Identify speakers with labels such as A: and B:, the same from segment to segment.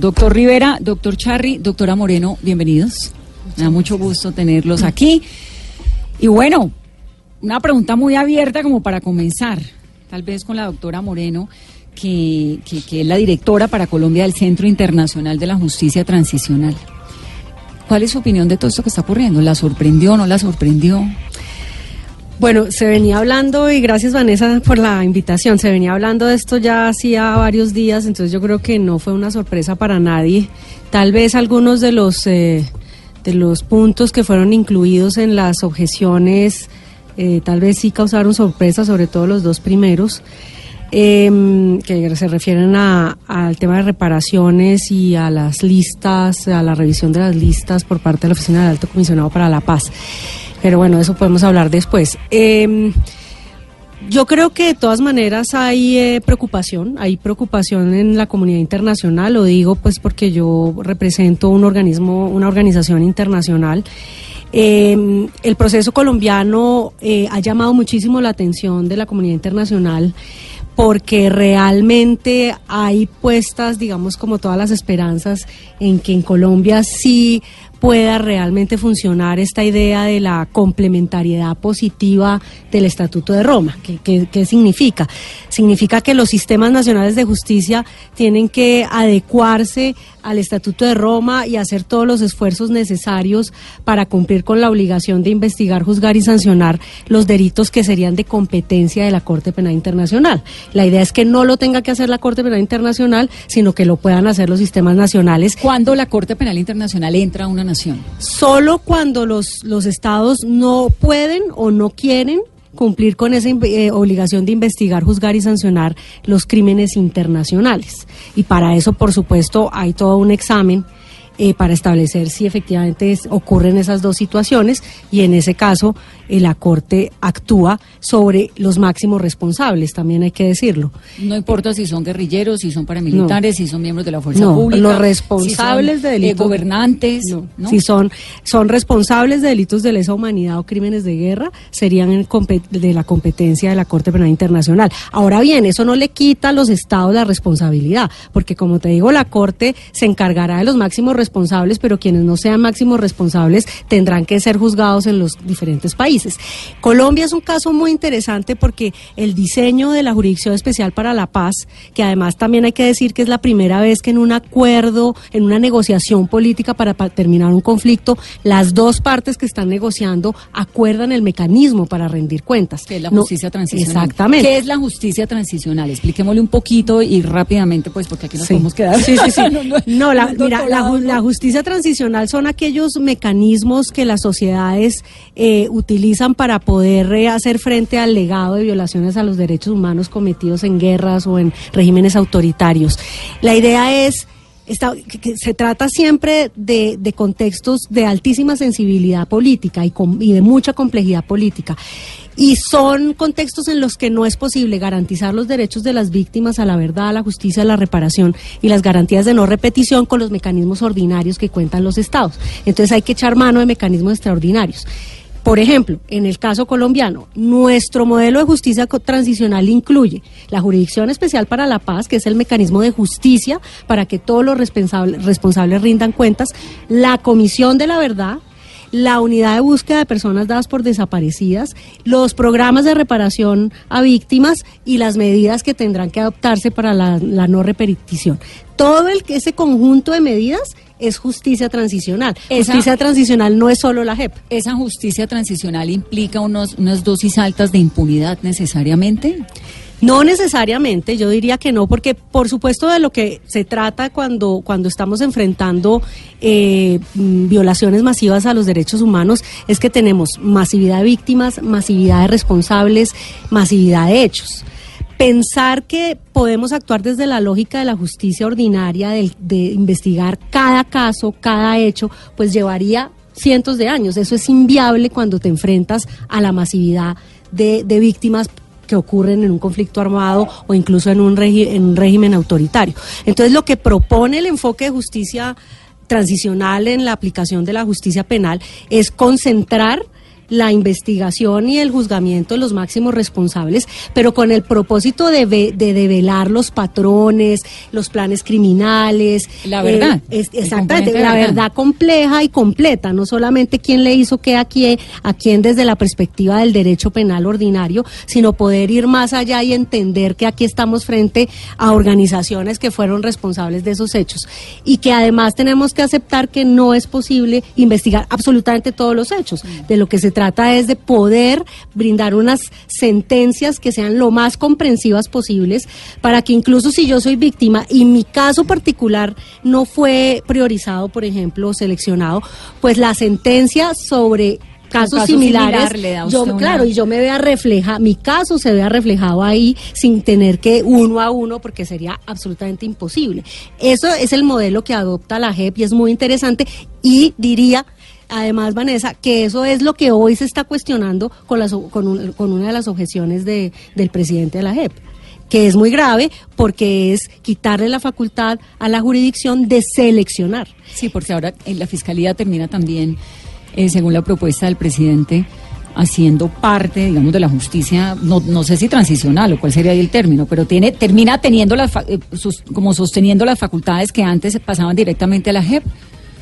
A: Doctor Rivera, doctor Charry, doctora Moreno, bienvenidos. Me da mucho gusto tenerlos aquí. Y bueno, una pregunta muy abierta como para comenzar, tal vez con la doctora Moreno, que, que, es la directora para Colombia del Centro Internacional de la Justicia Transicional. ¿Cuál es su opinión de todo esto que está ocurriendo? ¿La sorprendió, no la sorprendió?
B: Bueno, se venía hablando, y gracias Vanessa por la invitación, se venía hablando de esto ya hacía varios días, entonces yo creo que no fue una sorpresa para nadie. Tal vez algunos de los, eh, de los puntos que fueron incluidos en las objeciones, eh, tal vez sí causaron sorpresa, sobre todo los dos primeros. Em, que se refieren al tema de reparaciones y a las listas, a la revisión de las listas por parte de la Oficina del Alto Comisionado para la Paz. Pero bueno, eso podemos hablar después. Em, yo creo que de todas maneras hay eh, preocupación, hay preocupación en la comunidad internacional, lo digo pues porque yo represento un organismo, una organización internacional. Em, el proceso colombiano eh, ha llamado muchísimo la atención de la comunidad internacional porque realmente hay puestas, digamos, como todas las esperanzas en que en Colombia sí pueda realmente funcionar esta idea de la complementariedad positiva del Estatuto de Roma. ¿Qué, significa? Significa que los sistemas nacionales de justicia tienen que adecuarse al Estatuto de Roma y hacer todos los esfuerzos necesarios para cumplir con la obligación de investigar, juzgar y sancionar los delitos que serían de competencia de la Corte Penal Internacional. La idea es que no lo tenga que hacer la Corte Penal Internacional, sino que lo puedan hacer los sistemas nacionales.
A: ¿Cuándo la Corte Penal Internacional entra a una nación?
B: Solo cuando los, los estados no pueden o no quieren cumplir con esa eh, obligación de investigar, juzgar y sancionar los crímenes internacionales. Y para eso, por supuesto, hay todo un examen eh, para establecer si efectivamente ocurren esas dos situaciones y en ese caso la Corte actúa sobre los máximos responsables, también hay que decirlo.
A: No importa si son guerrilleros, si son paramilitares, si son miembros de la fuerza pública.
B: Los responsables de delitos.
A: gobernantes.
B: Si son, son responsables de delitos de lesa humanidad o crímenes de guerra, serían de la competencia de la Corte Penal Internacional. Ahora bien, eso no le quita a los estados la responsabilidad, porque como te digo, la Corte se encargará de los máximos responsables, pero quienes no sean máximos responsables tendrán que ser juzgados en los diferentes países. Colombia es un caso muy interesante porque el diseño de la Jurisdicción Especial para la Paz, que además también hay que decir que es la primera vez que en un acuerdo, en una negociación política para, terminar un conflicto, las dos partes que están negociando acuerdan el mecanismo para rendir cuentas.
A: Que es la justicia transicional.
B: Exactamente.
A: ¿Qué es la justicia transicional? Expliquémosle un poquito y rápidamente, pues, porque aquí nos podemos quedar.
B: Sí, sí, sí. no, la, mira, la, la justicia transicional son aquellos mecanismos que las sociedades eh, utilizan para poder eh, hacer frente al legado de violaciones a los derechos humanos cometidos en guerras o en regímenes autoritarios. La idea es... que, se trata siempre de, contextos de altísima sensibilidad política y de mucha complejidad política y son contextos en los que no es posible garantizar los derechos de las víctimas a la verdad, a la justicia, a la reparación y las garantías de no repetición con los mecanismos ordinarios que cuentan los estados. Entonces hay que echar mano de mecanismos extraordinarios. Por ejemplo, en el caso colombiano, nuestro modelo de justicia transicional incluye la Jurisdicción Especial para la Paz, que es el mecanismo de justicia para que todos los responsables, rindan cuentas, la Comisión de la Verdad, la unidad de búsqueda de personas dadas por desaparecidas, los programas de reparación a víctimas y las medidas que tendrán que adoptarse para la, no repetición. Todo el, ese conjunto de medidas es justicia transicional. justicia transicional no es solo la JEP.
A: ¿Esa justicia transicional implica unos, unas dosis altas de impunidad necesariamente?
B: No necesariamente, yo diría que no, porque por supuesto de lo que se trata cuando, cuando estamos enfrentando eh, mm, violaciones masivas a los derechos humanos es que tenemos masividad de víctimas, masividad de responsables, masividad de hechos. Pensar que podemos actuar desde la lógica de la justicia ordinaria, de, de investigar cada caso, cada hecho, pues llevaría cientos de años. Eso es inviable cuando te enfrentas a la masividad de, de víctimas que ocurren en un conflicto armado o incluso en un, en un régimen autoritario. Entonces, lo que propone el enfoque de justicia transicional en la aplicación de la justicia penal es concentrar la investigación y el juzgamiento de los máximos responsables, pero con el propósito de, de develar los patrones, los planes criminales.
A: La verdad.
B: Eh, exactamente, la verdad. compleja y completa, no solamente quién le hizo qué a quién, a quién desde la perspectiva del derecho penal ordinario, sino poder ir más allá y entender que aquí estamos frente a organizaciones que fueron responsables de esos hechos y que además tenemos que aceptar que no es posible investigar absolutamente todos los hechos. De lo que se trata es de poder brindar unas sentencias que sean lo más comprensivas posibles para que incluso si yo soy víctima y mi caso particular no fue priorizado, por ejemplo, seleccionado, pues la sentencia sobre casos similares, yo, claro, y yo me vea refleja, mi caso se vea reflejado ahí sin tener que uno a uno, porque sería absolutamente imposible. Eso es el modelo que adopta la JEP y es muy interesante y diría además, Vanessa, que eso es lo que hoy se está cuestionando con, con, con una de las objeciones de, del presidente de la JEP que es muy grave porque es quitarle la facultad a la jurisdicción de seleccionar.
A: Sí, porque ahora eh, la Fiscalía termina también eh, según la propuesta del presidente, haciendo parte, digamos, de la justicia, no, no sé si transicional o cuál sería ahí el término, pero tiene, termina teniendo las, eh, como sosteniendo las facultades que antes pasaban directamente a la JEP.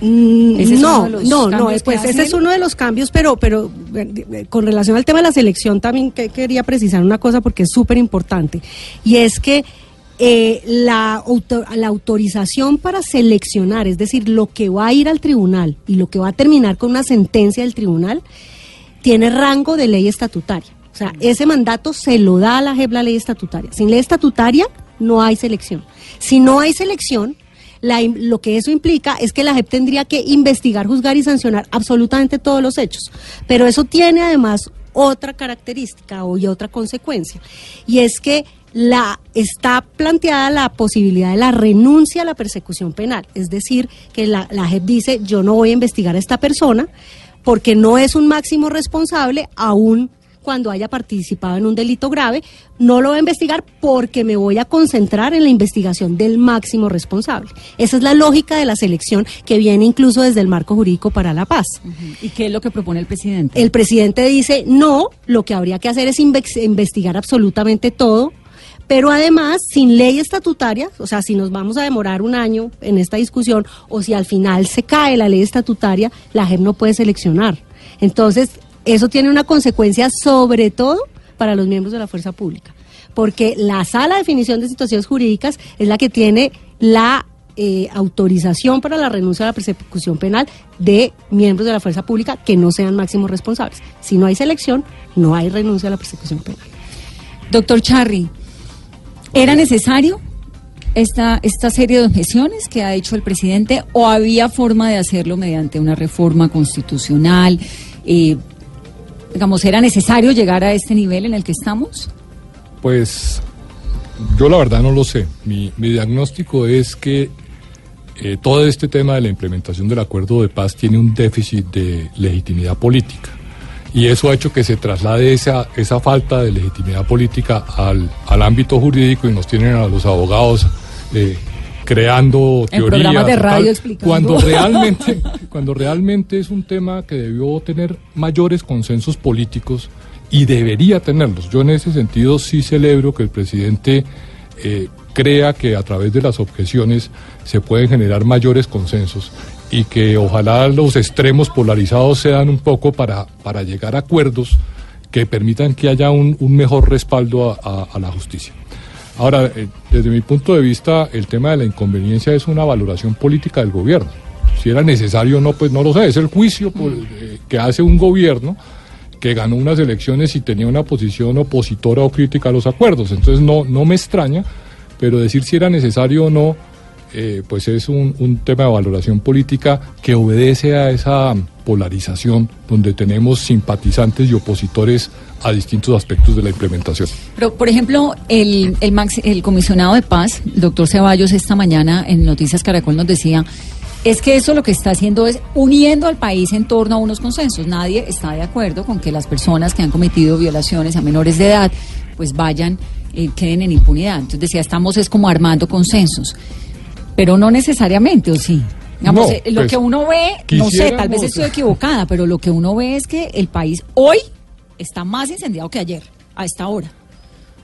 B: Mm, no, no, no, pues ese es uno de los cambios, pero, pero eh, con relación al tema de la selección también quería precisar una cosa porque es súper importante, y es que eh, la, la autorización para seleccionar, es decir, lo que va a ir al tribunal y lo que va a terminar con una sentencia del tribunal, tiene rango de ley estatutaria. O sea, ese mandato se lo da a la JEP la ley estatutaria. Sin ley estatutaria no hay selección. Si no hay selección, lo que eso implica es que la JEP tendría que investigar, juzgar y sancionar absolutamente todos los hechos. Pero eso tiene además otra característica y otra consecuencia. Y es que la está planteada la posibilidad de la renuncia a la persecución penal, es decir, que la, la JEP dice yo no voy a investigar a esta persona porque no es un máximo responsable aún cuando haya participado en un delito grave, no lo voy a investigar porque me voy a concentrar en la investigación del máximo responsable. Esa es la lógica de la selección que viene incluso desde el marco jurídico para la paz.
A: ¿Y qué es lo que propone el presidente?
B: El presidente dice, no, lo que habría que hacer es investigar absolutamente todo, pero además sin ley estatutaria, o sea, si nos vamos a demorar un año en esta discusión o si al final se cae la ley estatutaria, la JEP no puede seleccionar. Entonces, eso tiene una consecuencia sobre todo para los miembros de la fuerza pública, porque la sala de definición de situaciones jurídicas es la que tiene la eh, autorización para la renuncia a la persecución penal de miembros de la fuerza pública que no sean máximos responsables. Si no hay selección, no hay renuncia a la persecución penal.
A: Doctor Charry, ¿Era necesario esta, esta serie de objeciones que ha hecho el presidente o había forma de hacerlo mediante una reforma constitucional? Eh, ¿era necesario llegar a este nivel en el que estamos?
C: Pues yo la verdad no lo sé. Mi, diagnóstico es que eh, todo este tema de la implementación del acuerdo de paz tiene un déficit de legitimidad política y eso ha hecho que se traslade esa, esa falta de legitimidad política al, al ámbito jurídico y nos tienen a los abogados eh, creando teorías
A: de radio
C: cuando realmente cuando realmente es un tema que debió tener mayores consensos políticos y debería tenerlos yo en ese sentido sí celebro que el presidente eh, crea que a través de las objeciones se pueden generar mayores consensos y que ojalá los extremos polarizados sean un poco para, para llegar a acuerdos que permitan que haya un, mejor respaldo a, la justicia. Ahora, eh, desde mi punto de vista, el tema de la inconveniencia es una valoración política del gobierno. Si era necesario o no, pues no lo sé. Es el juicio eh, que hace un gobierno que ganó unas elecciones y tenía una posición opositora o crítica a los acuerdos. Entonces no, no me extraña, pero decir si era necesario o no eh, pues es un, tema de valoración política que obedece a esa polarización donde tenemos simpatizantes y opositores a distintos aspectos de la implementación.
A: Pero, por ejemplo, el, el, comisionado de paz, doctor Ceballos, esta mañana en Noticias Caracol nos decía es que eso lo que está haciendo es uniendo al país en torno a unos consensos. Nadie está de acuerdo con que las personas que han cometido violaciones a menores de edad pues vayan, eh, queden en impunidad. Entonces decía, estamos es como armando consensos. Pero no necesariamente, ¿o sí? Digamos, eh, lo pues, que uno ve, no sé, tal vez estoy equivocada, pero lo que uno ve es que el país hoy está más incendiado que ayer, a esta hora.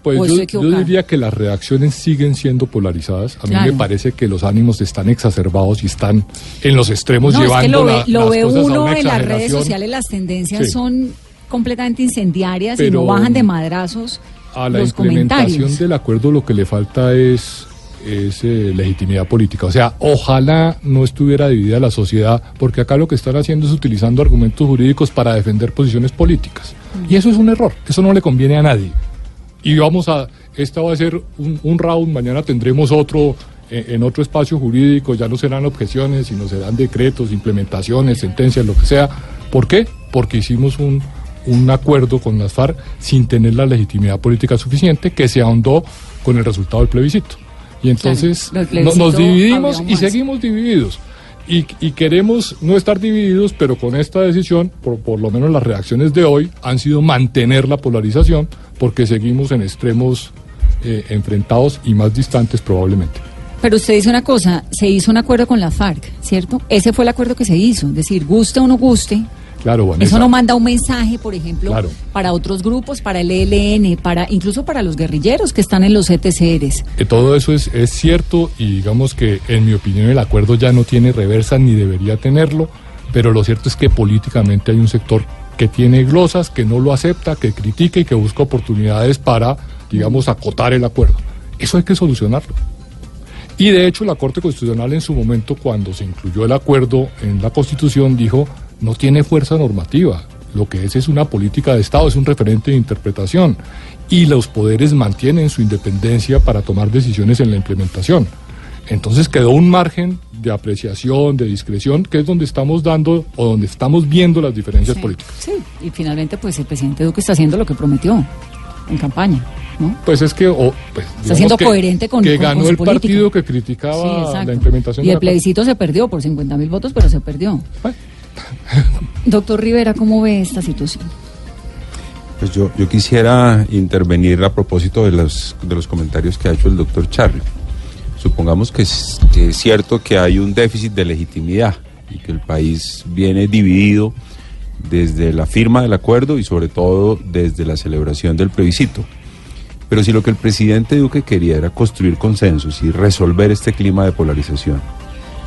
C: Pues yo, diría que las reacciones siguen siendo polarizadas. A mí me parece que los ánimos están exacerbados y están en los extremos llevando es que
A: lo ve, lo ve uno en las redes sociales, las tendencias son completamente incendiarias y no bajan de madrazos.
C: A la implementación del acuerdo lo que le falta es es eh, legitimidad política. O sea, ojalá no estuviera dividida la sociedad, porque acá lo que están haciendo es utilizando argumentos jurídicos para defender posiciones políticas. Y eso es un error, eso no le conviene a nadie. Y vamos a, esta va a ser un, round, mañana tendremos otro eh, en otro espacio jurídico, ya no serán objeciones, sino serán decretos, implementaciones, sentencias, lo que sea. ¿Por qué? Porque hicimos un, un acuerdo con las FARC sin tener la legitimidad política suficiente que se ahondó con el resultado del plebiscito. Y entonces nos dividimos y seguimos divididos. Y, queremos no estar divididos, pero con esta decisión, por, por lo menos las reacciones de hoy, han sido mantener la polarización, porque seguimos en extremos eh, enfrentados y más distantes probablemente.
A: Pero usted dice una cosa, se hizo un acuerdo con la FARC, ¿cierto? Ese fue el acuerdo que se hizo, es decir, guste o no guste,
C: Claro,
A: Eso no manda un mensaje, por ejemplo, para otros grupos, para el ELN, para incluso para los guerrilleros que están en los ETCRs.
C: Que todo eso es, es cierto y digamos que en mi opinión el acuerdo ya no tiene reversa ni debería tenerlo, pero lo cierto es que políticamente hay un sector que tiene glosas, que no lo acepta, que critica y que busca oportunidades para, digamos, acotar el acuerdo. Eso hay que solucionarlo. Y de hecho la Corte Constitucional en su momento, cuando se incluyó el acuerdo en la Constitución, dijo no tiene fuerza normativa. Lo que es es una política de Estado, es un referente de interpretación. Y los poderes mantienen su independencia para tomar decisiones en la implementación. Entonces quedó un margen de apreciación, de discreción, que es donde estamos dando o donde estamos viendo las diferencias políticas.
A: Sí, y finalmente pues el presidente Duque está haciendo lo que prometió en campaña. ¿no?
C: Pues es que pues,
A: está siendo coherente con
C: que ganó el partido que criticaba la implementación.
A: Y el plebiscito se perdió por 50 mil votos, pero se perdió. Doctor Rivera, ¿cómo ve esta situación?
D: Pues yo, yo quisiera intervenir a propósito de los, de los comentarios que ha hecho el doctor Charlie. Supongamos que es, cierto que hay un déficit de legitimidad y que el país viene dividido desde la firma del acuerdo y sobre todo desde la celebración del plebiscito. Pero si lo que el presidente Duque quería era construir consensos y resolver este clima de polarización,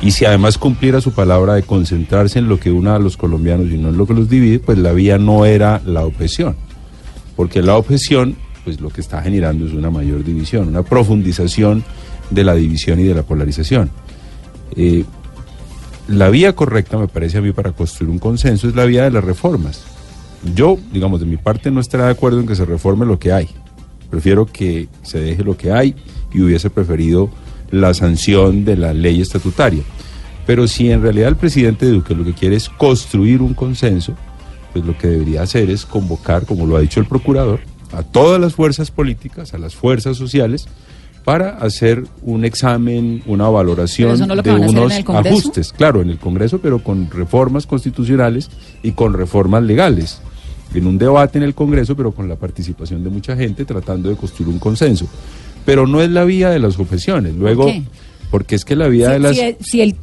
D: y si además cumpliera su palabra de concentrarse en lo que una a los colombianos y no en lo que los divide, pues la vía no era la objeción. Porque la objeción, pues lo que está generando es una mayor división, una profundización de la división y de la polarización. Eh, la vía correcta, me parece a mí, para construir un consenso es la vía de las reformas. Yo, digamos, de mi parte no estaría de acuerdo en que se reforme lo que hay. Prefiero que se deje lo que hay y hubiese preferido la sanción de la ley estatutaria. Pero si en realidad el presidente Duque lo que quiere es construir un consenso, pues lo que debería hacer es convocar, como lo ha dicho el procurador, a todas las fuerzas políticas, a las fuerzas sociales, para hacer un examen, una valoración de unos ajustes. Claro, en el Congreso, pero con reformas constitucionales y con reformas legales. En un debate en el Congreso, pero con la participación de mucha gente tratando de construir un consenso pero no es la vía de las objeciones. Luego, porque es que la vía de las...
A: Si, él,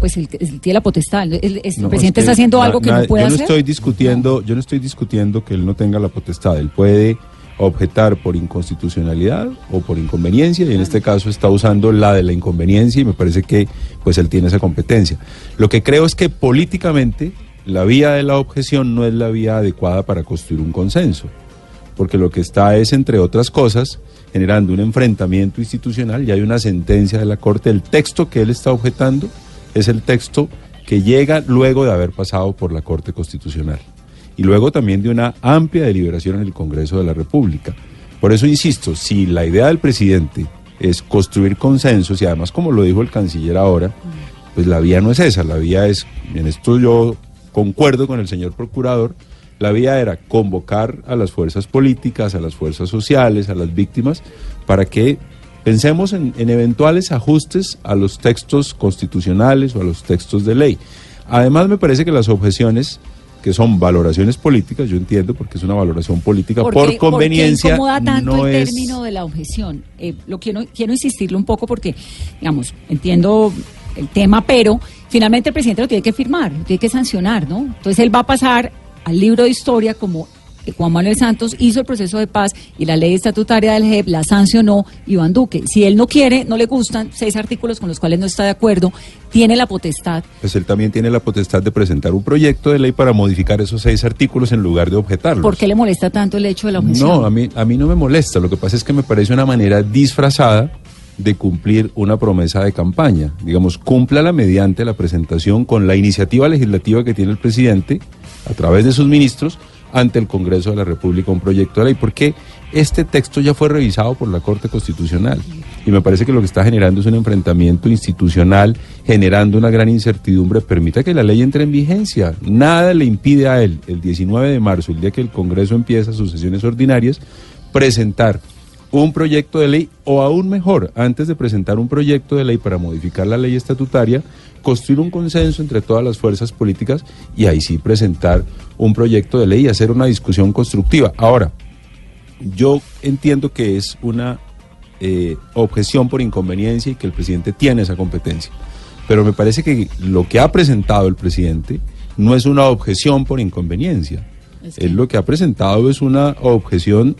A: pues él, tiene la potestad, el, presidente está haciendo algo que no puede
D: yo no Estoy discutiendo, Yo no estoy discutiendo que él no tenga la potestad, él puede objetar por inconstitucionalidad o por inconveniencia y en este caso está usando la de la inconveniencia y me parece que pues él tiene esa competencia. Lo que creo es que políticamente la vía de la objeción no es la vía adecuada para construir un consenso, porque lo que está es entre otras cosas generando un enfrentamiento institucional y hay una sentencia de la Corte. El texto que él está objetando es el texto que llega luego de haber pasado por la Corte Constitucional y luego también de una amplia deliberación en el Congreso de la República. Por eso insisto, si la idea del presidente es construir consensos y además como lo dijo el canciller ahora, pues la vía no es esa, la vía es, en esto yo concuerdo con el señor procurador, la vía era convocar a las fuerzas políticas, a las fuerzas sociales, a las víctimas, para que pensemos en, eventuales ajustes a los textos constitucionales o a los textos de ley. Además, me parece que las objeciones que son valoraciones políticas, yo entiendo porque es una valoración política por conveniencia.
A: ¿Por qué tanto el término de la objeción? Eh, lo quiero, quiero insistirlo un poco porque, digamos, entiendo el tema, pero finalmente el presidente lo tiene que firmar, lo tiene que sancionar, ¿no? Entonces él va a pasar al libro de historia como Juan Manuel Santos hizo el proceso de paz y la ley estatutaria del JEP la sancionó Iván Duque. Si él no quiere, no le gustan seis artículos con los cuales no está de acuerdo, tiene la potestad.
D: Pues él también tiene la potestad de presentar un proyecto de ley para modificar esos seis artículos en lugar de objetarlos.
A: ¿Por qué le molesta tanto el hecho de la objeción?
D: No, a mí, a mí no me molesta. Lo que pasa es que me parece una manera disfrazada de cumplir una promesa de campaña. Digamos, cúmplala mediante la presentación con la iniciativa legislativa que tiene el presidente a través de sus ministros ante el Congreso de la República un proyecto de ley, porque este texto ya fue revisado por la Corte Constitucional y me parece que lo que está generando es un enfrentamiento institucional, generando una gran incertidumbre. Permita que la ley entre en vigencia. Nada le impide a él, el 19 de marzo, el día que el Congreso empieza sus sesiones ordinarias, presentar un proyecto de ley o aún mejor, antes de presentar un proyecto de ley para modificar la ley estatutaria, construir un consenso entre todas las fuerzas políticas y ahí sí presentar un proyecto de ley y hacer una discusión constructiva. Ahora, yo entiendo que es una eh, objeción por inconveniencia y que el presidente tiene esa competencia, pero me parece que lo que ha presentado el presidente no es una objeción por inconveniencia. Es lo que ha presentado es una objeción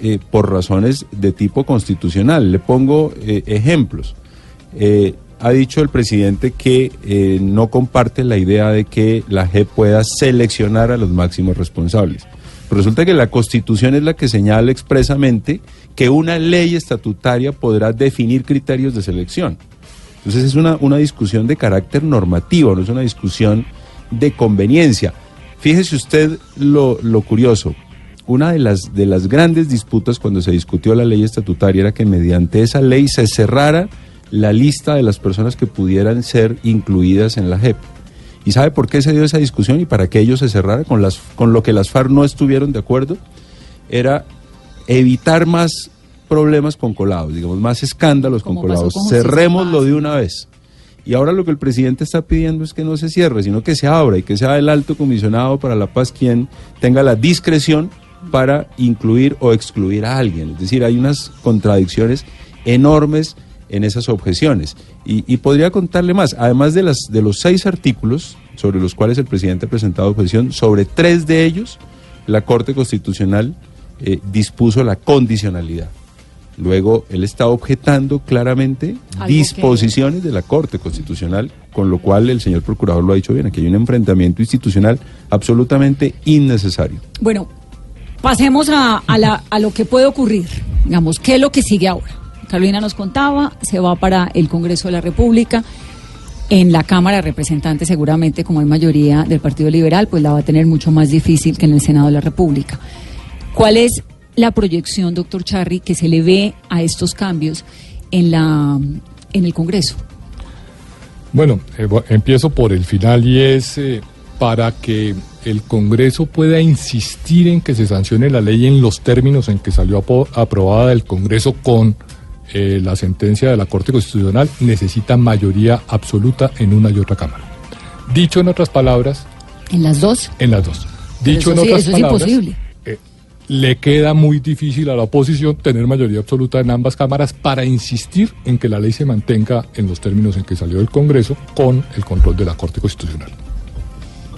D: eh, por razones de tipo constitucional. Le pongo eh, ejemplos ha dicho el presidente que eh, no comparte la idea de que la JEP pueda seleccionar a los máximos responsables. resulta que la Constitución es la que señala expresamente que una ley estatutaria podrá definir criterios de selección. Entonces es una, una discusión de carácter normativo, no es una discusión de conveniencia. Fíjese usted lo, lo curioso. Una de las, de las grandes disputas cuando se discutió la ley estatutaria era que mediante esa ley se cerrara la lista de las personas que pudieran ser incluidas en la JEP. ¿Y sabe por qué se dio esa discusión y para que ello se cerrara con, las, con lo que las FARC no estuvieron de acuerdo? Era evitar más problemas con colados, digamos, más escándalos con colados. Cerrémoslo de una vez. Y ahora lo que el presidente está pidiendo es que no se cierre, sino que se abra y que sea el alto comisionado para la paz quien tenga la discreción para incluir o excluir a alguien. Es decir, hay unas contradicciones enormes en esas objeciones. Y, podría contarle más, además de, las, de los seis artículos sobre los cuales el presidente ha presentado objeción, sobre tres de ellos la Corte Constitucional eh, dispuso la condicionalidad. Luego, él está objetando claramente disposiciones de la Corte Constitucional, con lo cual el señor procurador lo ha dicho bien, aquí hay un enfrentamiento institucional absolutamente innecesario.
A: Bueno, pasemos a, a lo que puede ocurrir. Digamos, ¿qué es lo que sigue ahora? Carolina nos contaba, se va para el Congreso de la República. En la Cámara de Representantes, seguramente, como hay mayoría del Partido Liberal, pues la va a tener mucho más difícil que en el Senado de la República. ¿Cuál es la proyección, doctor Charry, que se le ve a estos cambios en, la, en el Congreso?
C: Bueno, eh, empiezo por el final y es eh, para que el Congreso pueda insistir en que se sancione la ley en los términos en que salió aprobada del Congreso con eh, la sentencia de la Corte Constitucional necesita mayoría absoluta en una y otra Cámara. Dicho en otras palabras...
A: ¿En las dos?
C: En las dos. Dicho en otras palabras... Eh, le queda muy difícil a la oposición tener mayoría absoluta en ambas cámaras para insistir en que la ley se mantenga en los términos en que salió del Congreso con el control de la Corte Constitucional.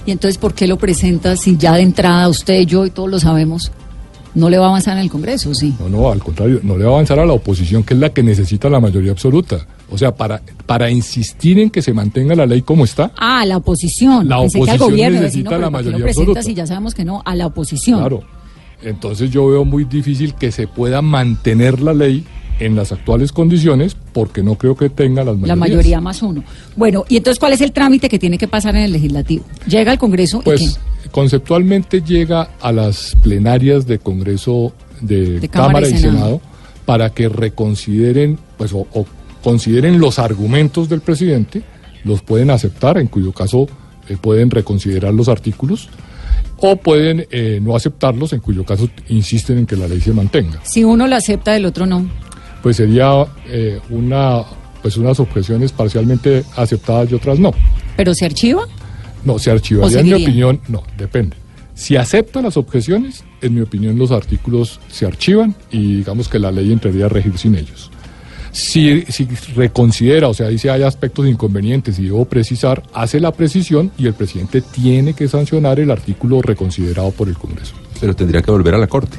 A: ¿Y entonces por qué lo presenta si ya de entrada usted, yo y todos lo sabemos? no le va a avanzar en el Congreso, sí.
C: No, no, al contrario, no le va a avanzar a la oposición, que es la que necesita la mayoría absoluta. O sea, para, para insistir en que se mantenga la ley como está.
A: Ah, la oposición.
C: La oposición necesita la mayoría absoluta.
A: Si ya sabemos que no, a la oposición.
C: Claro. Entonces yo veo muy difícil que se pueda mantener la ley en las actuales condiciones porque no creo que tenga las
A: La mayoría más uno. Bueno, ¿y entonces cuál es el trámite que tiene que pasar en el legislativo? Llega al Congreso
C: pues, y qué? conceptualmente llega a las plenarias de Congreso de, Cámara, y Senado. para que reconsideren pues o, consideren los argumentos del presidente, los pueden aceptar, en cuyo caso eh, pueden reconsiderar los artículos o pueden eh, no aceptarlos, en cuyo caso insisten en que la ley se mantenga.
A: Si uno lo acepta, el otro no
C: pues sería eh, una pues unas objeciones parcialmente aceptadas y otras no.
A: ¿Pero se archiva?
C: No, se archivaría en mi opinión, no, depende. Si aceptan las objeciones, en mi opinión los artículos se archivan y digamos que la ley entraría a regir sin ellos. Si, si reconsidera, o sea, dice hay aspectos inconvenientes y debo precisar, hace la precisión y el presidente tiene que sancionar el artículo reconsiderado por el Congreso.
D: Pero tendría que volver a la Corte.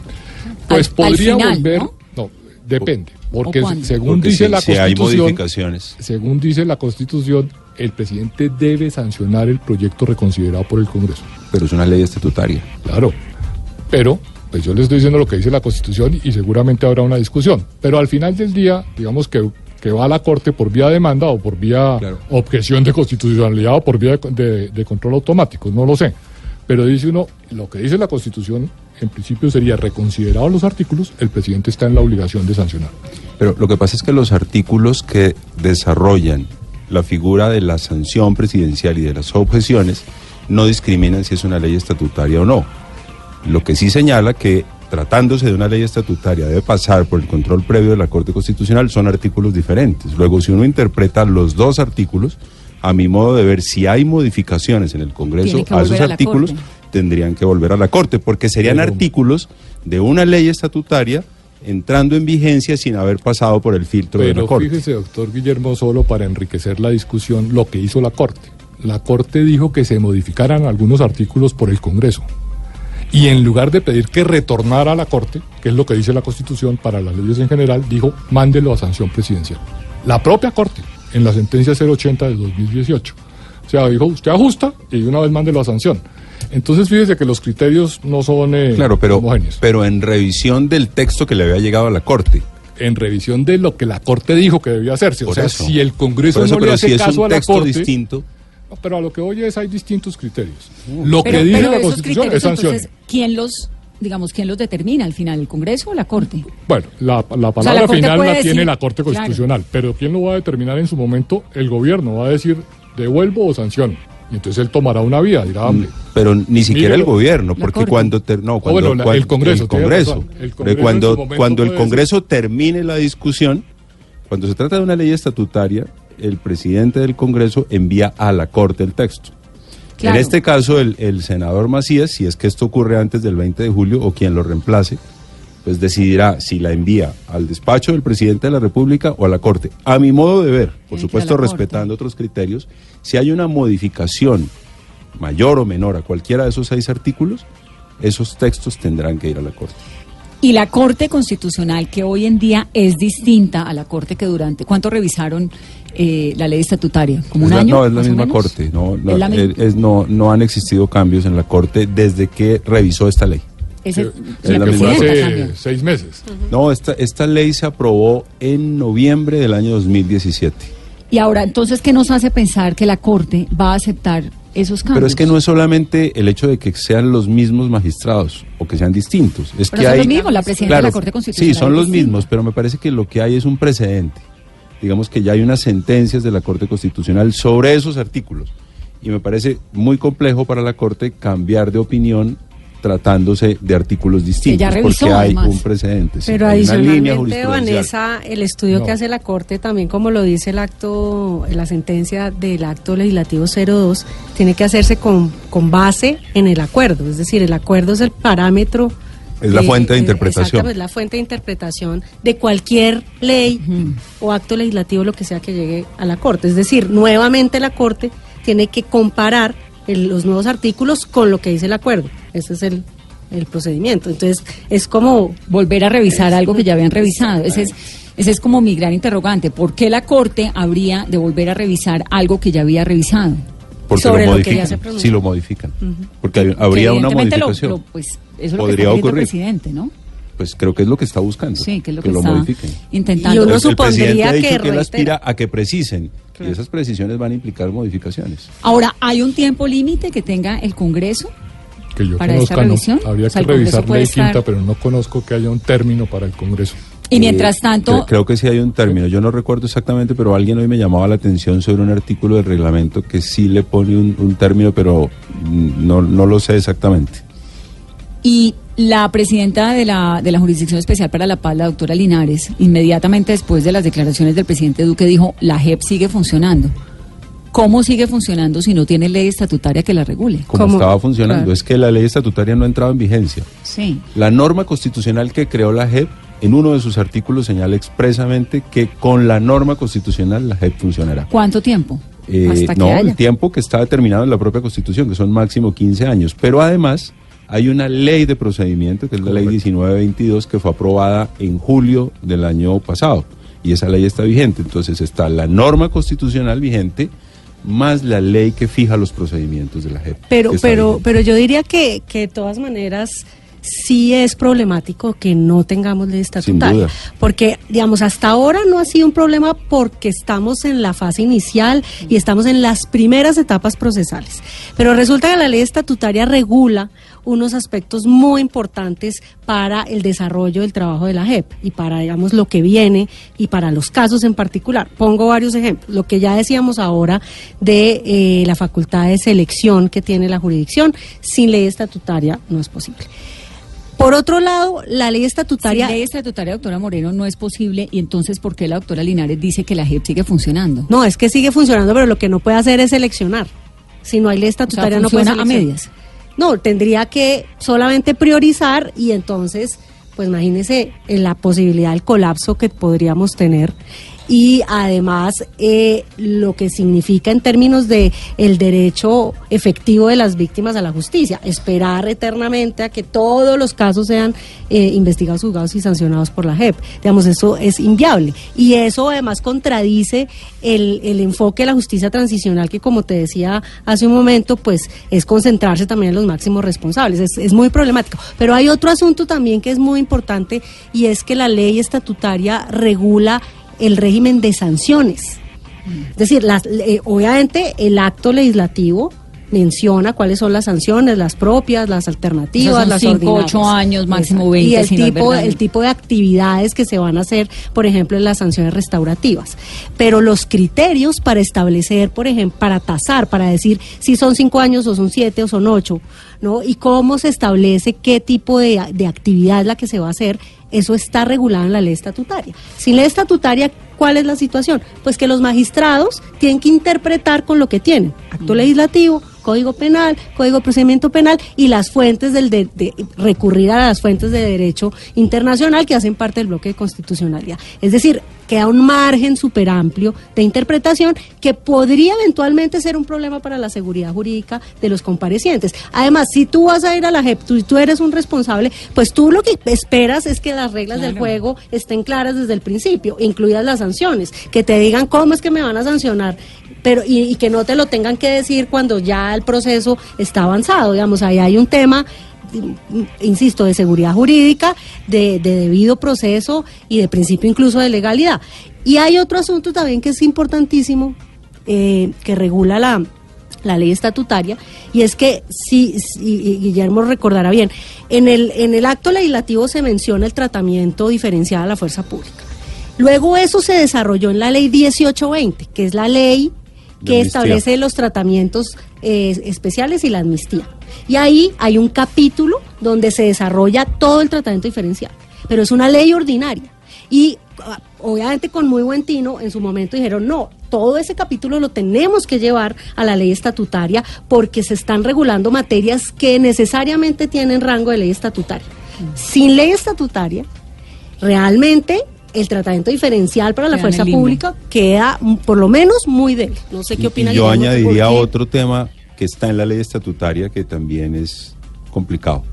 C: Pues
A: Al- al
C: podría
A: final,
C: volver,
A: ¿no?
C: no, depende, porque según
D: Porque
C: dice
D: si-
C: la
D: si hay
C: Constitución,
D: modificaciones.
C: según dice la Constitución, el presidente debe sancionar el proyecto reconsiderado por el Congreso.
D: Pero es una ley estatutaria.
C: Claro, pero pues yo le estoy diciendo lo que dice la Constitución y seguramente habrá una discusión. Pero al final del día, digamos que, que va a la Corte por vía de demanda o por vía
D: Claro.
C: objeción de constitucionalidad o por vía de, de- de control automático, no lo sé. Pero dice uno, lo que dice la Constitución en principio sería reconsiderados los artículos, el presidente está en la obligación de sancionar.
D: Pero lo que pasa es que los artículos que desarrollan la figura de la sanción presidencial y de las objeciones no discriminan si es una ley estatutaria o no. Lo que sí señala que tratándose de una ley estatutaria debe pasar por el control previo de la Corte Constitucional son artículos diferentes. Luego, si uno interpreta los dos artículos, a mi modo de ver, si hay modificaciones en el Congreso a esos
A: a
D: artículos,
A: Corte.
D: tendrían que volver a la Corte, porque serían
C: Pero-
D: artículos de una ley estatutaria entrando en vigencia sin haber pasado por el filtro de la Corte.
C: fíjese, doctor Guillermo, solo para enriquecer la discusión, lo que hizo la Corte. La Corte dijo que se modificaran algunos artículos por el Congreso. Y en lugar de pedir que retornara a la Corte, que es lo que dice la Constitución para las leyes en general, dijo, mándelo a sanción presidencial. La propia Corte, en la sentencia 080 del 2018. O sea, dijo, usted ajusta y de una vez mándelo a sanción. Entonces, fíjese que los criterios no son eh,
D: Claro, pero,
C: homogéneos.
D: pero en revisión del texto que le había llegado a la Corte.
C: en revisión de lo que la Corte dijo que debía hacerse.
D: Por
C: o sea,
D: eso.
C: si el Congreso
D: eso,
C: no le
D: pero
C: hace
D: si es
C: caso
D: un
C: a la
D: texto
C: Corte,
D: distinto,
C: No, pero a lo que oye es hay distintos criterios. Lo
A: Pero,
C: que dice
A: pero
C: la Constitución
A: criterios,
C: es sanción.
A: entonces, ¿quién los, digamos, quién los determina al final, el Congreso o la Corte?
C: Bueno, la, la
A: sea,
C: palabra
A: la
C: final la tiene la Corte
A: claro.
C: Constitucional, pero ¿quién lo va a determinar en su momento? El gobierno va a decir devuelvo o sanción. Y entonces él tomará una vía, dirá, hombre,
D: pero ni siquiera el gobierno, porque cuando ter- no, cuando,
C: bueno, la-
D: cuan-
C: el Congreso,
D: el Congreso,
C: razón. El
D: Porque
C: Congreso en
D: cuando cuando el Congreso termine la discusión, cuando se trata de una ley estatutaria, el presidente del Congreso envía a la Corte el texto.
A: Claro.
D: En este caso, el, el senador Macías, si es que esto ocurre antes del 20 de julio o quien lo reemplace, pues decidirá si la envía al despacho del presidente de la República o a la Corte. A mi modo de ver, por supuesto
A: Corte.
D: respetando otros criterios, si hay una modificación mayor o menor a cualquiera de esos seis artículos, esos textos tendrán que ir a la Corte.
A: Y la Corte Constitucional, que hoy en día es distinta a la Corte que durante... ¿Cuánto revisaron eh, la ley estatutaria? ¿Como un
D: Es la-
A: año?
D: no, es la misma? Corte. No, no,
A: ¿Es la misma?
D: es- es- no, no han existido cambios en la Corte desde que revisó esta ley.
A: Ese-
C: que,
A: la
D: la
C: que
D: misma.
C: hace
A: también.
C: seis meses.
D: No, esta, esta ley se aprobó en noviembre del año 2017.
A: Y ahora, entonces, ¿qué nos hace pensar que la Corte va a aceptar esos cambios?
D: Pero es que no es solamente el hecho de que sean los mismos magistrados o que sean distintos. Es
A: Pero
D: que
A: son
D: hay,
A: los mismos, la presidenta de la Corte Constitucional
D: Sí, son los mismos, pero me parece que lo que hay es un precedente. Digamos que ya hay unas sentencias de la Corte Constitucional sobre esos artículos. Y me parece muy complejo para la Corte cambiar de opinión tratándose de artículos distintos,
A: ya revisó,
D: porque hay
A: además.
D: un precedente. sí,
B: Pero
D: hay una línea
B: adicionalmente. Vanessa, el estudio
C: No.
B: que hace la Corte, también como lo dice el acto, la sentencia del acto legislativo 02, tiene que hacerse con, con base en el acuerdo. Es decir, el acuerdo es el parámetro.
D: Es la fuente de interpretación.
B: Es la fuente de interpretación de cualquier ley o acto legislativo, lo que sea que llegue a la Corte. Es decir, nuevamente la Corte tiene que comparar el- los nuevos artículos con lo que dice el acuerdo. Ese es el, el procedimiento. Entonces, es como
A: volver a revisar algo que ya habían revisado. Ese es, ese es como mi gran interrogante. ¿Por qué la Corte habría de volver a revisar algo que ya había revisado?
D: Porque
B: sobre
D: lo
B: lo que ya
D: modifican.
B: se pronunció.
D: sí, lo modifican. Porque hay-
A: Que
D: habría una
A: lo-
D: modificación.
A: lo- pues, eso es lo que
D: Podría ocurrir.
A: el presidente, ¿no?
D: Pues creo que es lo que está buscando.
A: Sí, que es lo que,
D: lo
A: está
D: modifiquen.
A: intentando.
B: Y uno
D: El- el
B: supondría
D: presidente ha dicho
B: que
D: que él aspira a que precisen. Y esas precisiones van a implicar modificaciones.
A: Ahora, ¿hay un tiempo límite que tenga el Congreso?
C: Que yo
A: ¿Para esta
C: conozca, no.
A: revisión?
C: Habría
A: O sea,
C: que revisar ley quinta,
A: estar-
C: pero no conozco que haya un término para el Congreso.
A: Y mientras
D: Eh,
A: tanto,
D: cre- Creo que sí hay un término. Yo no recuerdo exactamente, pero alguien hoy me llamaba la atención sobre un artículo del reglamento que sí le pone un, un término, pero no, no lo sé exactamente.
A: y la presidenta de la, de la Jurisdicción Especial para la Paz, la doctora Linares, inmediatamente después de las declaraciones del presidente Duque, dijo, la JEP sigue funcionando. ¿Cómo sigue funcionando si no tiene ley estatutaria que la regule?
D: Como
B: ¿Cómo?
D: estaba funcionando.
B: Claro.
D: Es que la ley estatutaria no ha entrado en vigencia.
A: Sí.
D: La norma constitucional que creó la JEP en uno de sus artículos señala expresamente que con la norma constitucional la JEP funcionará.
A: ¿Cuánto tiempo?
D: Eh,
A: Hasta que
D: no,
A: haya.
D: el tiempo que está determinado en la propia Constitución, que son máximo 15 años. Pero además hay una ley de procedimiento, que es la ley 1922, que fue aprobada en julio del año pasado. Y esa ley está vigente. Entonces está la norma constitucional vigente más la ley que fija los procedimientos de la JEP.
B: Pero, pero,
D: vigente.
B: pero yo diría que, que de todas maneras sí es problemático que no tengamos ley estatutaria. Porque, digamos, hasta ahora no ha sido un problema porque estamos en la fase inicial y estamos en las primeras etapas procesales. Pero resulta que la ley estatutaria regula unos aspectos muy importantes para el desarrollo del trabajo de la JEP y para, digamos, lo que viene y para los casos en particular. Pongo varios ejemplos. Lo que ya decíamos ahora de eh, la facultad de selección que tiene la jurisdicción, sin ley estatutaria no es posible. Por otro lado, la ley estatutaria...
A: Si ley estatutaria, doctora Moreno, no es posible, y entonces, ¿por qué la doctora Linares dice que la JEP sigue funcionando?
B: No, es que sigue funcionando, pero lo que no puede hacer es seleccionar. Si no hay ley estatutaria, no puede
A: funciona a medias.
B: No, tendría que solamente priorizar y entonces, pues imagínese en la posibilidad del colapso que podríamos tener y además eh, lo que significa en términos de el derecho efectivo de las víctimas a la justicia, esperar eternamente a que todos los casos sean eh, investigados, juzgados y sancionados por la JEP. Digamos, eso es inviable. Y eso además contradice el, el enfoque de la justicia transicional que, como te decía hace un momento, pues es concentrarse también en los máximos responsables. Es, es muy problemático. Pero hay otro asunto también que es muy importante y es que la ley estatutaria regula el régimen de sanciones. Es decir, las, eh, obviamente el acto legislativo menciona cuáles son las sanciones, las propias, las alternativas,
A: son
B: las
A: cinco, ocho años, máximo
B: Exacto.
A: 20,
B: Y el
A: si
B: tipo, el tipo de actividades que se van a hacer, por ejemplo, en las sanciones restaurativas. Pero los criterios para establecer, por ejemplo, para tasar, para decir si son cinco años o son siete o son ocho, ¿no? Y cómo se establece qué tipo de, de actividad es la que se va a hacer, eso está regulado en la ley estatutaria. Sin ley estatutaria, ¿cuál es la situación? Pues que los magistrados tienen que interpretar con lo que tienen. Acto legislativo, Código Penal, Código de Procedimiento Penal y las fuentes del de, de- recurrir a las fuentes de derecho internacional que hacen parte del bloque de constitucionalidad. Es decir, queda un margen súper amplio de interpretación que podría eventualmente ser un problema para la seguridad jurídica de los comparecientes. Además, si tú vas a ir a la JEP, tú, tú eres un responsable, pues tú lo que esperas es que las reglas del juego estén claras desde el principio, incluidas las sanciones, que te digan cómo es que me van a sancionar pero y, que no te lo tengan que decir cuando ya el proceso está avanzado. Digamos, ahí hay un tema, mm, insisto, de seguridad jurídica, de, de debido proceso y de principio incluso de legalidad. Y hay otro asunto también que es importantísimo, eh, que regula la, la ley estatutaria, y es que, si, si- Guillermo recordará bien, en el, en el acto legislativo se menciona el tratamiento diferenciado a la fuerza pública. Luego eso se desarrolló en la ley 1820, que es la ley que establece los tratamientos eh, especiales y la amnistía. Y ahí hay un capítulo donde se desarrolla todo el tratamiento diferencial, pero es una ley ordinaria. Y ah, obviamente con muy buen tino en su momento dijeron, no, todo ese capítulo lo tenemos que llevar a la ley estatutaria porque se están regulando materias que necesariamente tienen rango de ley estatutaria. Sin ley estatutaria, realmente el tratamiento diferencial para la fuerza pública queda por lo menos muy débil. No sé qué opina
D: Y yo añadiría
B: porque-
D: otro tema que está en la ley estatutaria que también es complicado.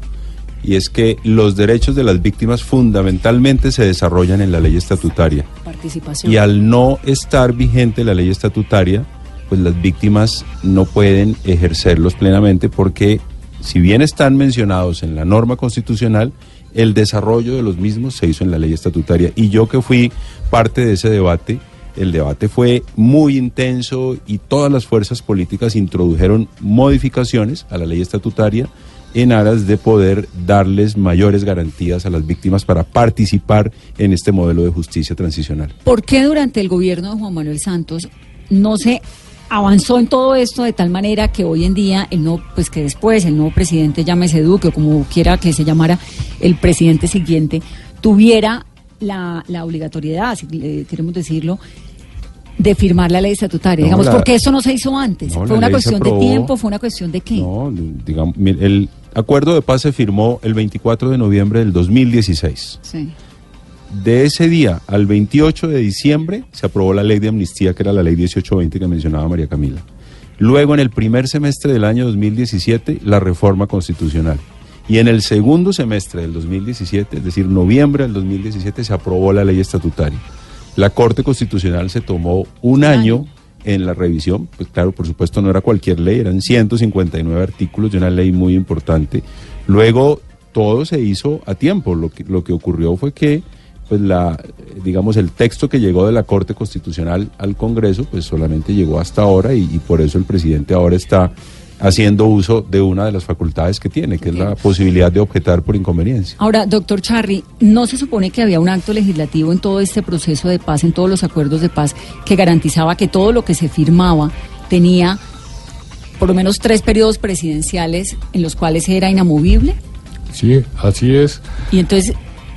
D: Y es que los derechos de las víctimas fundamentalmente se desarrollan en la ley estatutaria.
B: participación.
D: Y al no estar vigente la ley estatutaria, pues las víctimas no pueden ejercerlos plenamente porque si bien están mencionados en la norma constitucional, el desarrollo de los mismos se hizo en la ley estatutaria. Y yo que fui parte de ese debate, el debate fue muy intenso y todas las fuerzas políticas introdujeron modificaciones a la ley estatutaria en aras de poder darles mayores garantías a las víctimas para participar en este modelo de justicia transicional.
A: ¿Por qué durante el gobierno de Juan Manuel Santos no se avanzó en todo esto de tal manera que hoy en día el no, pues que después el nuevo presidente llámese Duque o como quiera que se llamara el presidente siguiente tuviera la, la obligatoriedad, si le queremos decirlo, de firmar la ley estatutaria?
D: No,
A: Digamos,
D: la-
A: porque eso no se hizo antes.
D: No,
A: ¿Fue una cuestión de tiempo? ¿Fue una cuestión de qué?
D: No, digamos, el acuerdo de paz se firmó el 24 de noviembre del 2016.
A: Sí.
D: De ese día al 28 de diciembre se aprobó la ley de amnistía, que era la ley 1820 que mencionaba María Camila. Luego, en el primer semestre del año 2017, la reforma constitucional. Y en el segundo semestre del 2017, es decir, noviembre del 2017, se aprobó la ley estatutaria. La Corte Constitucional se tomó un año en la revisión, pues claro, por supuesto no era cualquier ley, eran 159 artículos de una ley muy importante. Luego todo se hizo a tiempo, lo que, lo que ocurrió fue que pues la digamos el texto que llegó de la Corte Constitucional al Congreso pues solamente llegó hasta ahora y, y por eso el presidente ahora está haciendo uso de una de las facultades que tiene, que es la posibilidad de objetar por inconveniencia.
A: Ahora, doctor Charri, ¿no se supone que había un acto legislativo en todo este proceso de paz, en todos los acuerdos de paz, que garantizaba que todo lo que se firmaba tenía por lo menos tres periodos presidenciales en los cuales era inamovible?
C: Sí, así es.
A: Y entonces,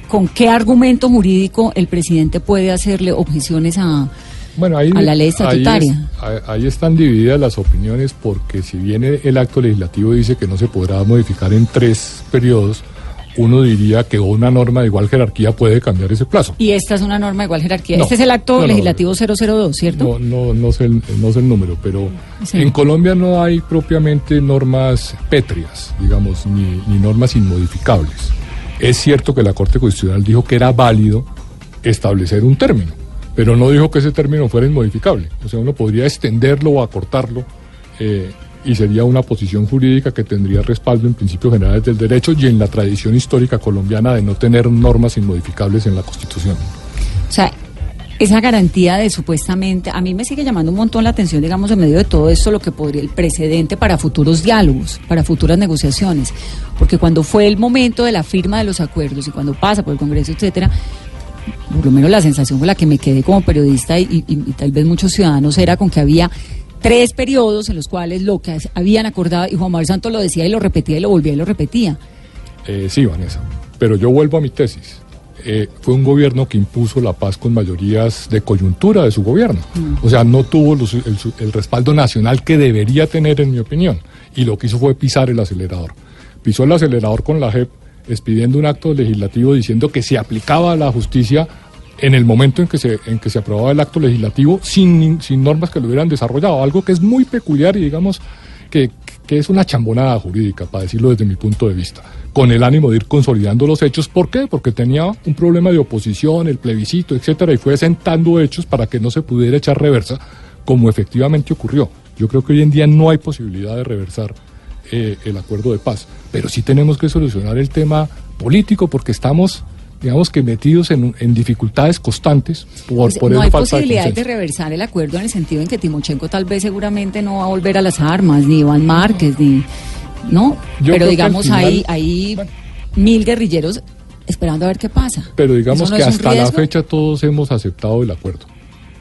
A: ¿con qué argumento jurídico el presidente puede hacerle objeciones a,
C: bueno, ahí,
A: a la ley estatutaria.
C: Ahí, es, ahí, están divididas las opiniones porque si bien el acto legislativo dice que no se podrá modificar en tres periodos, uno diría que una norma de igual jerarquía puede cambiar ese plazo.
A: Y esta es una norma de igual jerarquía. No, este es el acto no, legislativo 002, ¿cierto?
C: No, no, no sé el, no sé el número, pero sí. en Colombia no hay propiamente normas pétreas, digamos, ni, ni normas inmodificables. Es cierto que la Corte Constitucional dijo que era válido establecer un término pero no dijo que ese término fuera inmodificable. O sea, uno podría extenderlo o acortarlo eh, y sería una posición jurídica que tendría respaldo en principios generales del derecho y en la tradición histórica colombiana de no tener normas inmodificables en la Constitución.
A: O sea, esa garantía de supuestamente, a mí me sigue llamando un montón la atención, digamos, en medio de todo esto, lo que podría el precedente para futuros diálogos, para futuras negociaciones, porque cuando fue el momento de la firma de los acuerdos y cuando pasa por el Congreso, etcétera, por lo menos la sensación con la que me quedé como periodista y, y, y, tal vez muchos ciudadanos era con que había tres periodos en los cuales lo que habían acordado, y Juan Manuel Santos lo decía y lo repetía y lo volvía y lo repetía.
C: Eh, sí, Vanessa, pero yo vuelvo a mi tesis. Eh, fue un gobierno que impuso la paz con mayorías de coyuntura de su gobierno. Mm. O sea, no tuvo los, el, el respaldo nacional que debería tener, en mi opinión. Y lo que hizo fue pisar el acelerador. Pisó el acelerador con la JEP expidiendo un acto legislativo diciendo que se aplicaba la justicia en el momento en que se, en que se aprobaba el acto legislativo sin, sin normas que lo hubieran desarrollado, algo que es muy peculiar y digamos que, que es una chambonada jurídica, para decirlo desde mi punto de vista, con el ánimo de ir consolidando los hechos. ¿Por qué? Porque tenía un problema de oposición, el plebiscito, etcétera, y fue sentando hechos para que no se pudiera echar reversa, como efectivamente ocurrió. Yo creo que hoy en día no hay posibilidad de reversar eh, el acuerdo de paz. Pero sí tenemos que solucionar el tema político porque estamos, digamos que metidos en, en dificultades constantes por,
A: pues,
C: por
A: no hay posibilidad
C: de
A: reversar el acuerdo en el sentido en que Timochenko tal vez seguramente no va a volver a las armas, ni Iván Márquez, ni no,
C: Yo
A: pero digamos
C: al final-
A: hay, hay
C: Bueno.
A: mil guerrilleros esperando a ver qué pasa.
C: Pero digamos
A: ¿Eso no
C: que hasta la fecha todos hemos aceptado el acuerdo.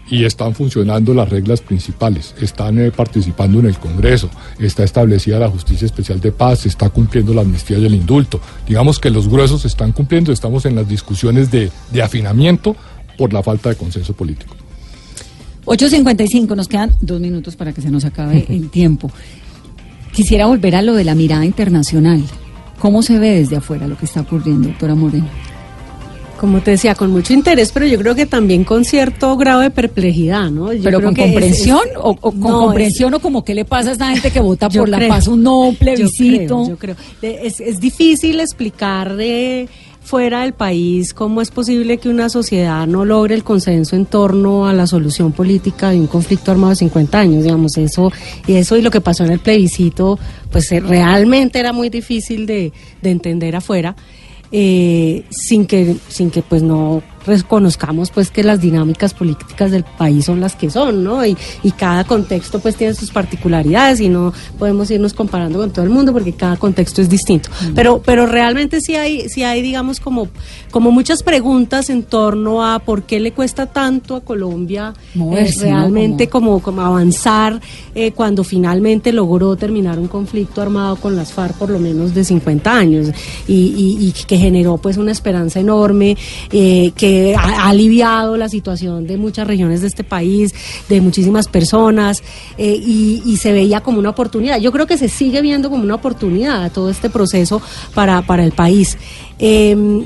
C: Y están funcionando las reglas principales, están eh, participando en el Congreso, está establecida la Justicia Especial de Paz, se está cumpliendo la amnistía y el indulto. Digamos que los gruesos se están cumpliendo, estamos en las discusiones de, de afinamiento por la falta de consenso político.
A: 8.55, nos quedan dos minutos para que se nos acabe el tiempo. Quisiera volver a lo de la mirada internacional. ¿Cómo se ve desde afuera lo que está ocurriendo, doctora Moreno?
B: Como te decía, con mucho interés, pero yo creo que también con cierto grado de perplejidad, ¿no? Yo
A: ¿Pero
B: creo
A: con
B: que
A: comprensión
B: es-
A: o, o con
B: no,
A: comprensión o como qué le pasa a esta gente que vota
B: Yo
A: por la paz? Un no
B: Yo
A: plebiscito.
B: creo, yo creo. De- Es, es difícil explicar eh, fuera del país cómo es posible que una sociedad no logre el consenso en torno a la solución política de un conflicto armado de 50 años, digamos, eso y eso y lo que pasó en el plebiscito, pues eh, realmente era muy difícil de, de entender afuera. Eh, sin que sin que pues no reconozcamos pues que las dinámicas políticas del país son las que son, ¿no? Y, y cada contexto pues tiene sus particularidades y no podemos irnos comparando con todo el mundo porque cada contexto es distinto. Pero pero realmente sí hay sí hay digamos como como muchas preguntas en torno a por qué le cuesta tanto a Colombia eh, realmente como, como avanzar eh, cuando finalmente logró terminar un conflicto armado con las FARC por lo menos de 50 años y, y- y que generó pues una esperanza enorme eh, que ha, ha aliviado la situación de muchas regiones de este país, de muchísimas personas eh, y, y se veía como una oportunidad. Yo creo que se sigue viendo como una oportunidad todo este proceso para, para el país. Em,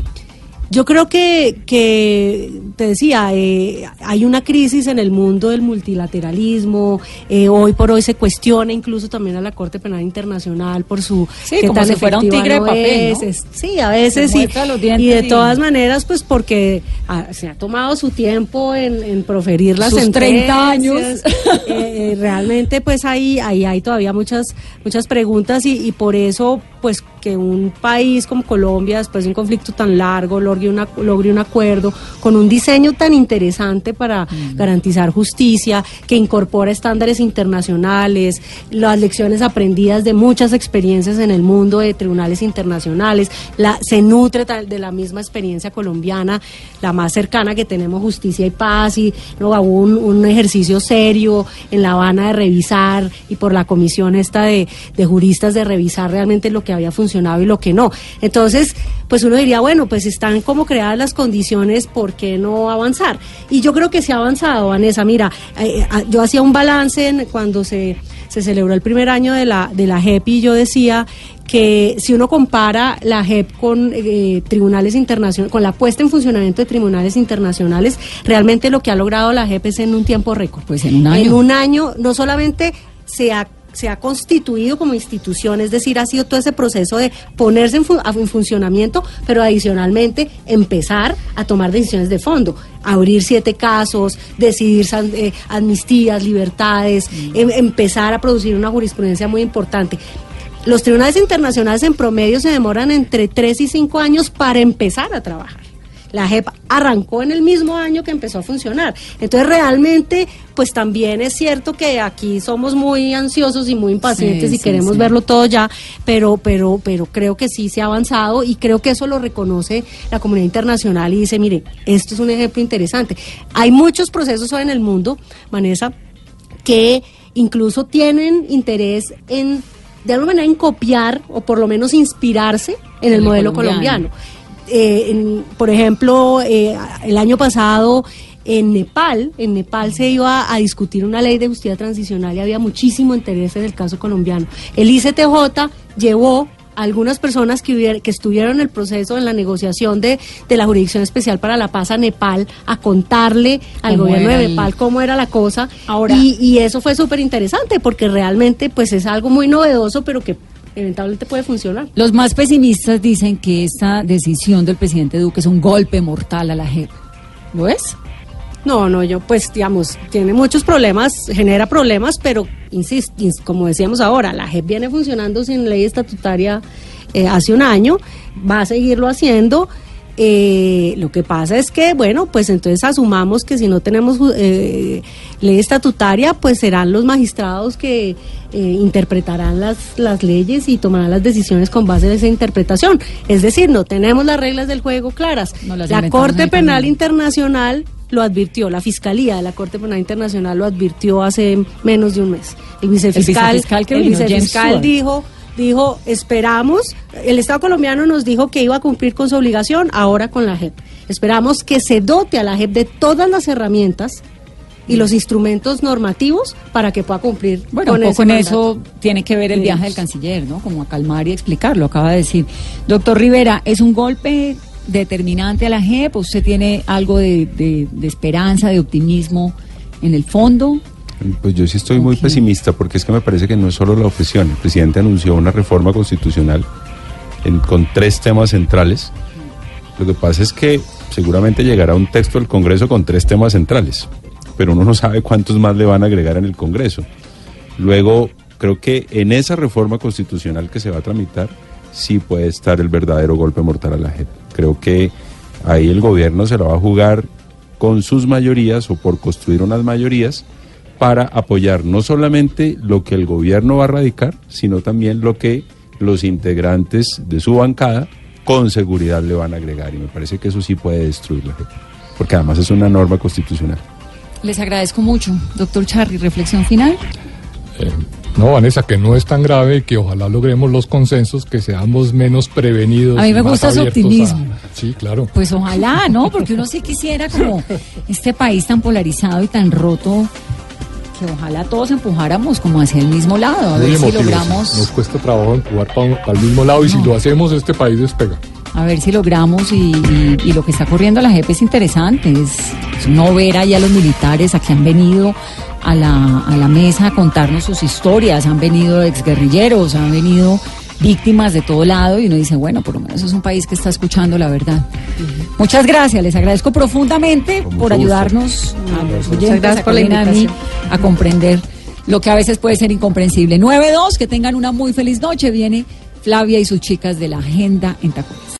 B: Yo creo que, que te decía, eh, hay una crisis en el mundo del multilateralismo. eh, hoy por hoy se cuestiona incluso también a la Corte Penal Internacional por su
A: Sí,
B: qué
A: como
B: tan
A: si fuera un tigre de papel,
B: es.
A: ¿no?
B: Es- sí, a veces sí. Y de todas maneras, pues porque ah, se ha tomado su tiempo en, en proferir las
A: Sus 30 años.
B: Eh, eh, realmente, pues ahí, ahí hay todavía muchas, muchas preguntas y, y por eso, pues que un país como Colombia, después de un conflicto tan largo, logre, una, logre un acuerdo con un diseño tan interesante para garantizar justicia, que incorpora estándares internacionales, las lecciones aprendidas de muchas experiencias en el mundo de tribunales internacionales, la, se nutre de la misma experiencia colombiana, la más cercana que tenemos, justicia y paz, y no hubo un, un ejercicio serio en La Habana de revisar y por la comisión esta de, de juristas de revisar realmente lo que había funcionado y lo que no. Entonces, pues uno diría, bueno, pues están como creadas las condiciones, ¿por qué no avanzar? Y yo creo que se ha avanzado, Vanessa. Mira, eh, eh, yo hacía un balance en- cuando se, se celebró el primer año de la, de la JEP y yo decía que si uno compara la JEP con eh, tribunales internacionales, con la puesta en funcionamiento de tribunales internacionales, realmente lo que ha logrado la JEP es en un tiempo récord.
A: Pues en un año.
B: En un año no solamente se ha se ha constituido como institución, es decir, ha sido todo ese proceso de ponerse en, funcionamiento, pero adicionalmente empezar a tomar decisiones de fondo, abrir siete casos, decidir eh, amnistías, libertades, em- empezar a producir una jurisprudencia muy importante. Los tribunales internacionales en promedio se demoran entre tres y cinco años para empezar a trabajar. La JEP arrancó en el mismo año que empezó a funcionar. Entonces, realmente, pues también es cierto que aquí somos muy ansiosos y muy impacientes
A: Sí,
B: y
A: sí,
B: queremos
A: sí.
B: verlo todo ya, pero, pero, pero creo que sí se ha avanzado y creo que eso lo reconoce la comunidad internacional y dice, mire, esto es un ejemplo interesante. Hay muchos procesos hoy en el mundo, Vanessa, que incluso tienen interés en, de alguna manera, en copiar o por lo menos inspirarse en el
A: El
B: modelo
A: colombiano.
B: colombiano. Eh, en- por ejemplo, eh, el año pasado en Nepal, en Nepal se iba a discutir una ley de justicia transicional y había muchísimo interés en el caso colombiano. El ICTJ llevó a algunas personas que, hubier- que estuvieron en el proceso, en la negociación de, de la Jurisdicción Especial para la Paz a Nepal, a contarle al
A: ¿Cómo
B: gobierno de
A: el-
B: Nepal cómo era la cosa.
A: Ahora-
B: y, y eso fue súper interesante porque realmente pues es algo muy novedoso, pero que eventualmente puede funcionar.
A: Los más pesimistas dicen que esta decisión del presidente Duque es un golpe mortal a la JEP. ¿Lo es?
B: No, no, yo pues digamos, tiene muchos problemas, genera problemas, pero insisto, ins- como decíamos ahora, la JEP viene funcionando sin ley estatutaria eh, hace un año, va a seguirlo haciendo. Eh, lo que pasa es que, bueno, pues entonces asumamos que si no tenemos eh, ley estatutaria, pues serán los magistrados que eh, interpretarán las, las leyes y tomarán las decisiones con base en esa interpretación. Es decir, no tenemos las reglas del juego claras.
A: No
B: la Corte Penal. Internacional lo advirtió, la Fiscalía de la Corte Penal Internacional lo advirtió hace menos de un mes. El vicefiscal,
A: vicefiscal que
B: el
A: vino, James
B: vicefiscal
A: Stewart.
B: dijo, dijo, esperamos, el Estado colombiano nos dijo que iba a cumplir con su obligación, ahora con la JEP. Esperamos que se dote a la JEP de todas las herramientas y los instrumentos normativos para que pueda cumplir
A: Bueno,
B: con
A: un poco
B: ese
A: en
B: mandato.
A: eso tiene que ver el viaje del canciller, ¿no? Como a calmar y explicarlo, acaba de decir. Doctor Rivera, ¿es un golpe determinante a la JEP? ¿Usted tiene algo de, de- de esperanza, de optimismo en el fondo?
D: Pues yo sí estoy muy
A: Ok.
D: pesimista porque es que me parece que no es solo la objeción. El presidente anunció una reforma constitucional en- con tres temas centrales. Lo que pasa es que seguramente llegará un texto del Congreso con tres temas centrales, pero uno no sabe cuántos más le van a agregar en el Congreso. Luego, creo que en esa reforma constitucional que se va a tramitar, sí puede estar el verdadero golpe mortal a la JEP. Creo que ahí el gobierno se la va a jugar con sus mayorías o por construir unas mayorías para apoyar no solamente lo que el gobierno va a radicar, sino también lo que los integrantes de su bancada con seguridad le van a agregar. Y me parece que eso sí puede destruir la JEP, porque además es una norma constitucional.
A: Les agradezco mucho. Doctor Charri, reflexión final.
C: Eh, no, Vanessa, que no es tan grave y que ojalá logremos los consensos, que seamos menos prevenidos.
A: A mí me gusta su
C: a-
A: optimismo.
C: Sí, claro.
A: Pues ojalá, ¿no? Porque uno sí quisiera como este país tan polarizado y tan roto, que ojalá todos empujáramos como hacia el mismo lado, a
C: Muy
A: ver si logramos...
C: Nos cuesta trabajo empujar para el mismo lado y si lo hacemos, este país despega.
A: A ver si logramos y, y- y lo que está corriendo la JEP es interesante, es, es no ver ahí a los militares a que han venido a la, a la mesa a contarnos sus historias, han venido exguerrilleros, han venido víctimas de todo lado y uno dice, bueno, por lo menos es un país que está escuchando la verdad. Muchas gracias, les agradezco profundamente
D: Con
A: por ayudarnos a los oyentes,
B: gracias
A: a
B: por la
A: Carolina, a mí,
B: invitación.
A: a comprender lo que a veces puede ser incomprensible. 9-2, que tengan una muy feliz noche. Viene Flavia y sus chicas de la agenda en Tacones.